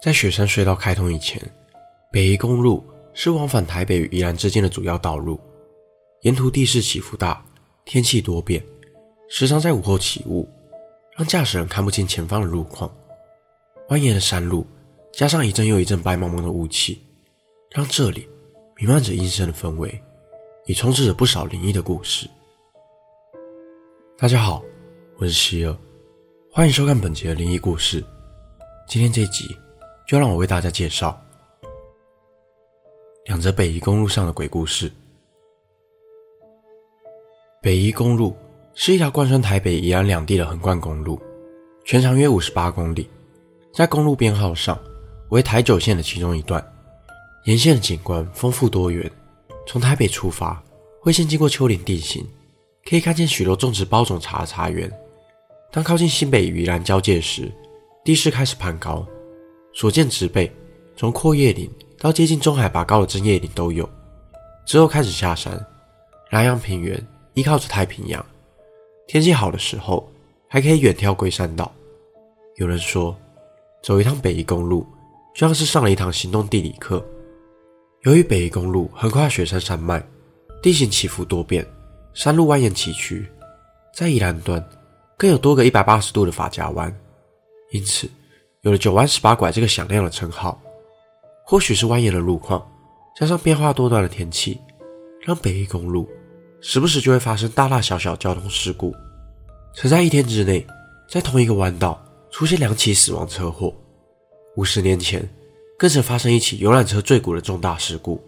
在雪山隧道开通以前，北宜公路是往返台北与宜兰之间的主要道路。沿途地势起伏大，天气多变，时常在午后起雾，让驾驶人看不清前方的路况。蜿蜒的山路，加上一阵又一阵白茫茫的雾气，让这里弥漫着阴森的氛围，也充斥着不少灵异的故事。大家好，我是希尔，欢迎收看本集的灵异故事。今天这集。就让我为大家介绍两则北宜公路上的鬼故事。北宜公路是一条贯穿台北、宜兰两地的横贯公路，全长约五十八公里，在公路编号上为台九线的其中一段。沿线的景观丰富多元，从台北出发会先经过丘陵地形，可以看见许多种植包种茶的茶园。当靠近新北与宜兰交界时，地势开始攀高。所见植被，从阔叶林到接近中海拔高的针叶林都有。之后开始下山，南阳平原依靠着太平洋，天气好的时候还可以远眺龟山岛。有人说，走一趟北宜公路，就像是上了一堂行动地理课。由于北宜公路横跨雪山山脉，地形起伏多变，山路蜿蜒崎岖，在宜兰端更有多个一百八十度的法家湾，因此。有了“九弯十八拐”这个响亮的称号，或许是蜿蜒的路况，加上变化多端的天气，让北宜公路时不时就会发生大大小小交通事故。曾在一天之内，在同一个弯道出现两起死亡车祸。五十年前，更曾发生一起游览车坠谷的重大事故。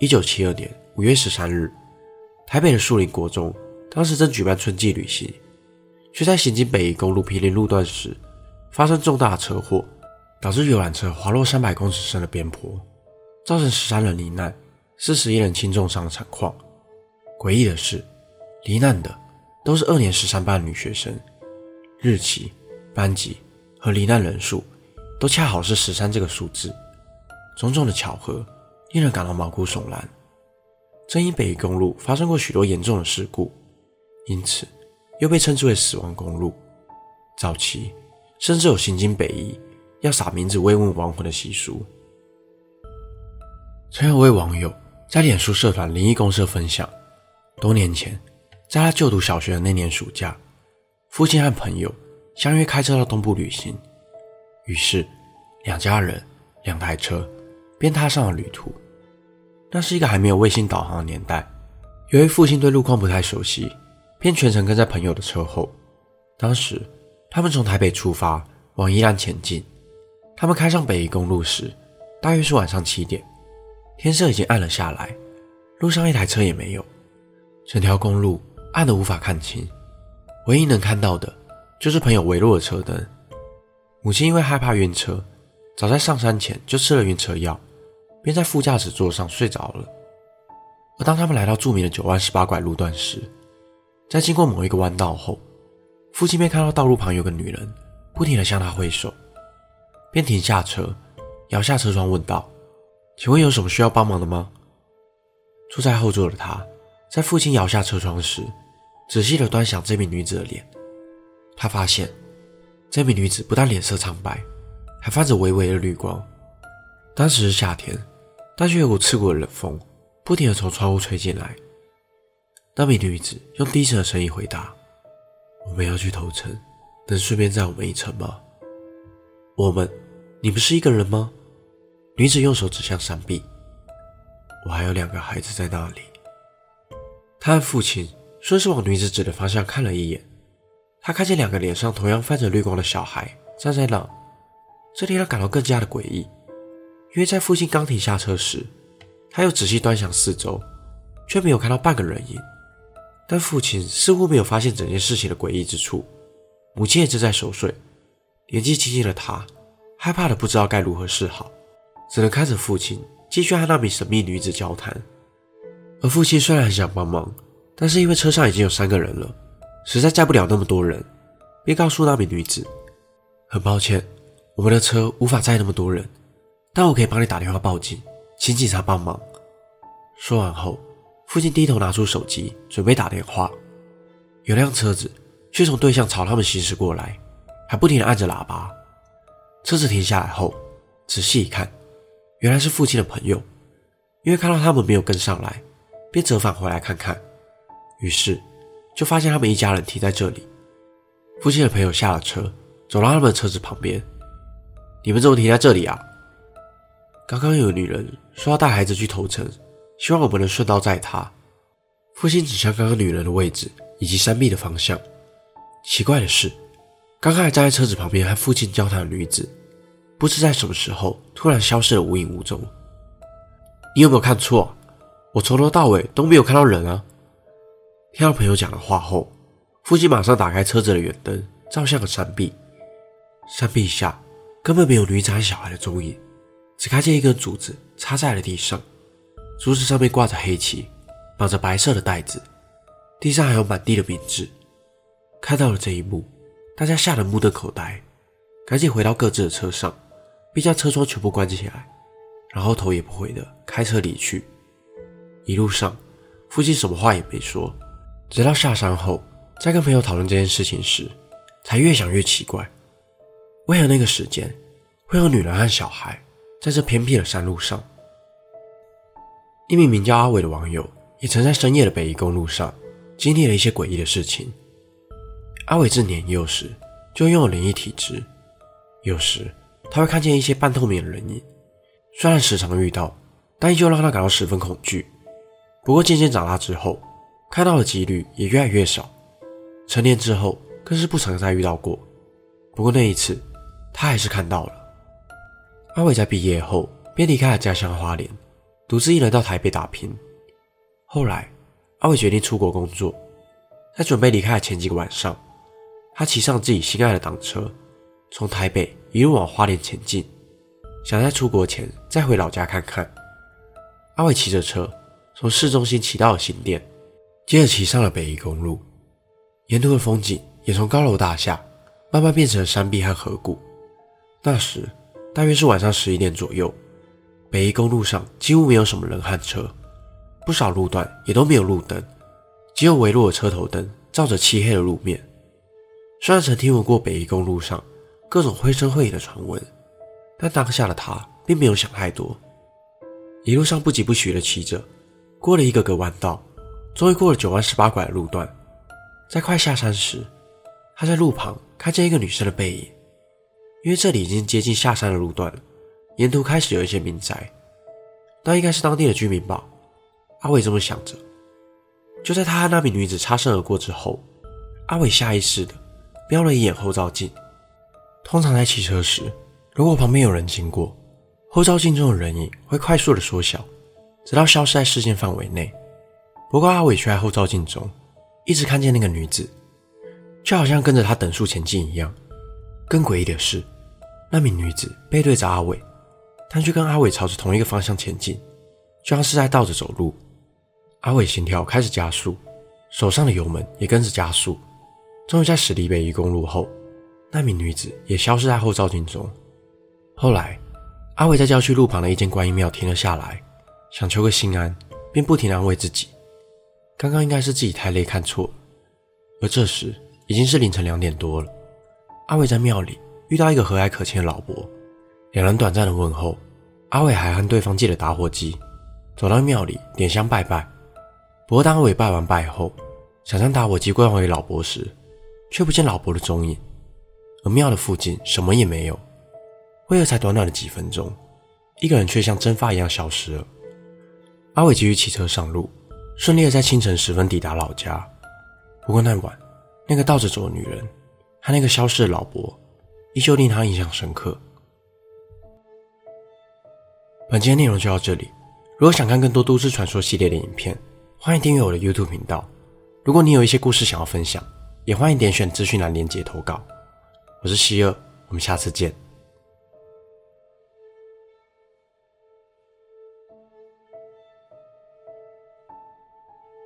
一九七二年五月十三日，台北的树林国中当时正举办春季旅行，却在行经北宜公路毗邻路段时。发生重大车祸，导致游览车滑落三百公尺深的边坡，造成十三人罹难、四十一人轻重伤的惨况。诡异的是，罹难的都是二年十三班的女学生，日期、班级和罹难人数都恰好是十三这个数字。种种的巧合令人感到毛骨悚然。正因北宜公路发生过许多严重的事故，因此又被称之为“死亡公路”。早期。甚至有行经北移要撒名字慰问亡魂的习俗。曾有位网友在脸书社团灵异公社分享，多年前，在他就读小学的那年暑假，父亲和朋友相约开车到东部旅行，于是两家人两台车便踏上了旅途。那是一个还没有卫星导航的年代，由于父亲对路况不太熟悉，便全程跟在朋友的车后。当时。他们从台北出发，往宜兰前进。他们开上北宜公路时，大约是晚上七点，天色已经暗了下来，路上一台车也没有，整条公路暗得无法看清，唯一能看到的就是朋友维洛的车灯。母亲因为害怕晕车，早在上山前就吃了晕车药，便在副驾驶座上睡着了。而当他们来到著名的九弯十八拐路段时，在经过某一个弯道后，父亲便看到道路旁有个女人，不停地向他挥手，便停下车，摇下车窗问道：“请问有什么需要帮忙的吗？”坐在后座的他，在父亲摇下车窗时，仔细地端详这名女子的脸。他发现，这名女子不但脸色苍白，还泛着微微的绿光。当时是夏天，但却有股刺骨的冷风，不停地从窗户吹进来。那名女子用低沉的声音回答。我们要去投诚，能顺便载我们一程吗？我们，你不是一个人吗？女子用手指向山壁。我还有两个孩子在那里。他和父亲顺势往女子指的方向看了一眼，他看见两个脸上同样泛着绿光的小孩站在那，这令他感到更加的诡异。因为在父亲刚停下车时，他又仔细端详四周，却没有看到半个人影。但父亲似乎没有发现整件事情的诡异之处，母亲也正在熟睡，年纪轻轻的她害怕的不知道该如何是好，只能看着父亲继续和那名神秘女子交谈。而父亲虽然很想帮忙，但是因为车上已经有三个人了，实在载不了那么多人，便告诉那名女子：“很抱歉，我们的车无法载那么多人，但我可以帮你打电话报警，请警察帮忙。”说完后。父亲低头拿出手机，准备打电话。有辆车子却从对向朝他们行驶过来，还不停地按着喇叭。车子停下来后，仔细一看，原来是父亲的朋友。因为看到他们没有跟上来，便折返回来看看。于是就发现他们一家人停在这里。父亲的朋友下了车，走到他们车子旁边：“你们怎么停在这里啊？”刚刚有女人说要带孩子去投诚，希望我们能顺道载她。父亲指向刚刚女人的位置以及山壁的方向。奇怪的是，刚刚还站在车子旁边和父亲交谈的女子，不知在什么时候突然消失了无影无踪。你有没有看错？我从头到尾都没有看到人啊！听到朋友讲的话后，父亲马上打开车子的远灯，照向了山壁。山壁下根本没有女子和小孩的踪影，只看见一根竹子插在了地上，竹子上面挂着黑旗。绑着白色的带子，地上还有满地的名字。看到了这一幕，大家吓得目瞪口呆，赶紧回到各自的车上，并将车窗全部关起来，然后头也不回的开车离去。一路上，父亲什么话也没说，直到下山后，在跟朋友讨论这件事情时，才越想越奇怪：为何那个时间会有女人和小孩在这偏僻的山路上？一名名叫阿伟的网友。也曾在深夜的北宜公路上经历了一些诡异的事情。阿伟自年幼时就拥有灵异体质，有时他会看见一些半透明的人影，虽然时常遇到，但依旧让他感到十分恐惧。不过渐渐长大之后，看到的几率也越来越少，成年之后更是不曾再遇到过。不过那一次，他还是看到了。阿伟在毕业后便离开了家乡花莲，独自一人到台北打拼。后来，阿伟决定出国工作。在准备离开的前几个晚上，他骑上自己心爱的挡车，从台北一路往花莲前进，想在出国前再回老家看看。阿伟骑着车从市中心骑到了新店，接着骑上了北宜公路。沿途的风景也从高楼大厦慢慢变成了山壁和河谷。那时大约是晚上十一点左右，北宜公路上几乎没有什么人和车。不少路段也都没有路灯，只有微弱的车头灯照着漆黑的路面。虽然曾听闻过北宜公路上各种绘声绘影的传闻，但当下的他并没有想太多。一路上不疾不徐地骑着，过了一个个弯道，终于过了九弯十八拐的路段。在快下山时，他在路旁看见一个女生的背影。因为这里已经接近下山的路段了，沿途开始有一些民宅，那应该是当地的居民吧。阿伟这么想着，就在他和那名女子擦身而过之后，阿伟下意识的瞄了一眼后照镜。通常在骑车时，如果旁边有人经过，后照镜中的人影会快速的缩小，直到消失在视线范围内。不过阿伟却在后照镜中一直看见那个女子，就好像跟着他等速前进一样。更诡异的是，那名女子背对着阿伟，但却跟阿伟朝着同一个方向前进，就像是在倒着走路。阿伟心跳开始加速，手上的油门也跟着加速。终于在驶离北宜公路后，那名女子也消失在后照镜中。后来，阿伟在郊区路旁的一间观音庙停了下来，想求个心安，便不停安慰自己：刚刚应该是自己太累看错。而这时已经是凌晨两点多了。阿伟在庙里遇到一个和蔼可亲的老伯，两人短暂的问候。阿伟还和对方借了打火机，走到庙里点香拜拜。不过，当阿伟拜完拜后，想将打火机归还给老伯时，却不见老伯的踪影，而庙的附近什么也没有。为何才短短的几分钟，一个人却像蒸发一样消失了？阿伟急于骑车上路，顺利的在清晨时分抵达老家。不过那晚，那个倒着走的女人和那个消失的老伯，依旧令他印象深刻。本期的内容就到这里。如果想看更多都市传说系列的影片，欢迎订阅我的 YouTube 频道。如果你有一些故事想要分享，也欢迎点选资讯栏链接投稿。我是希尔，我们下次见。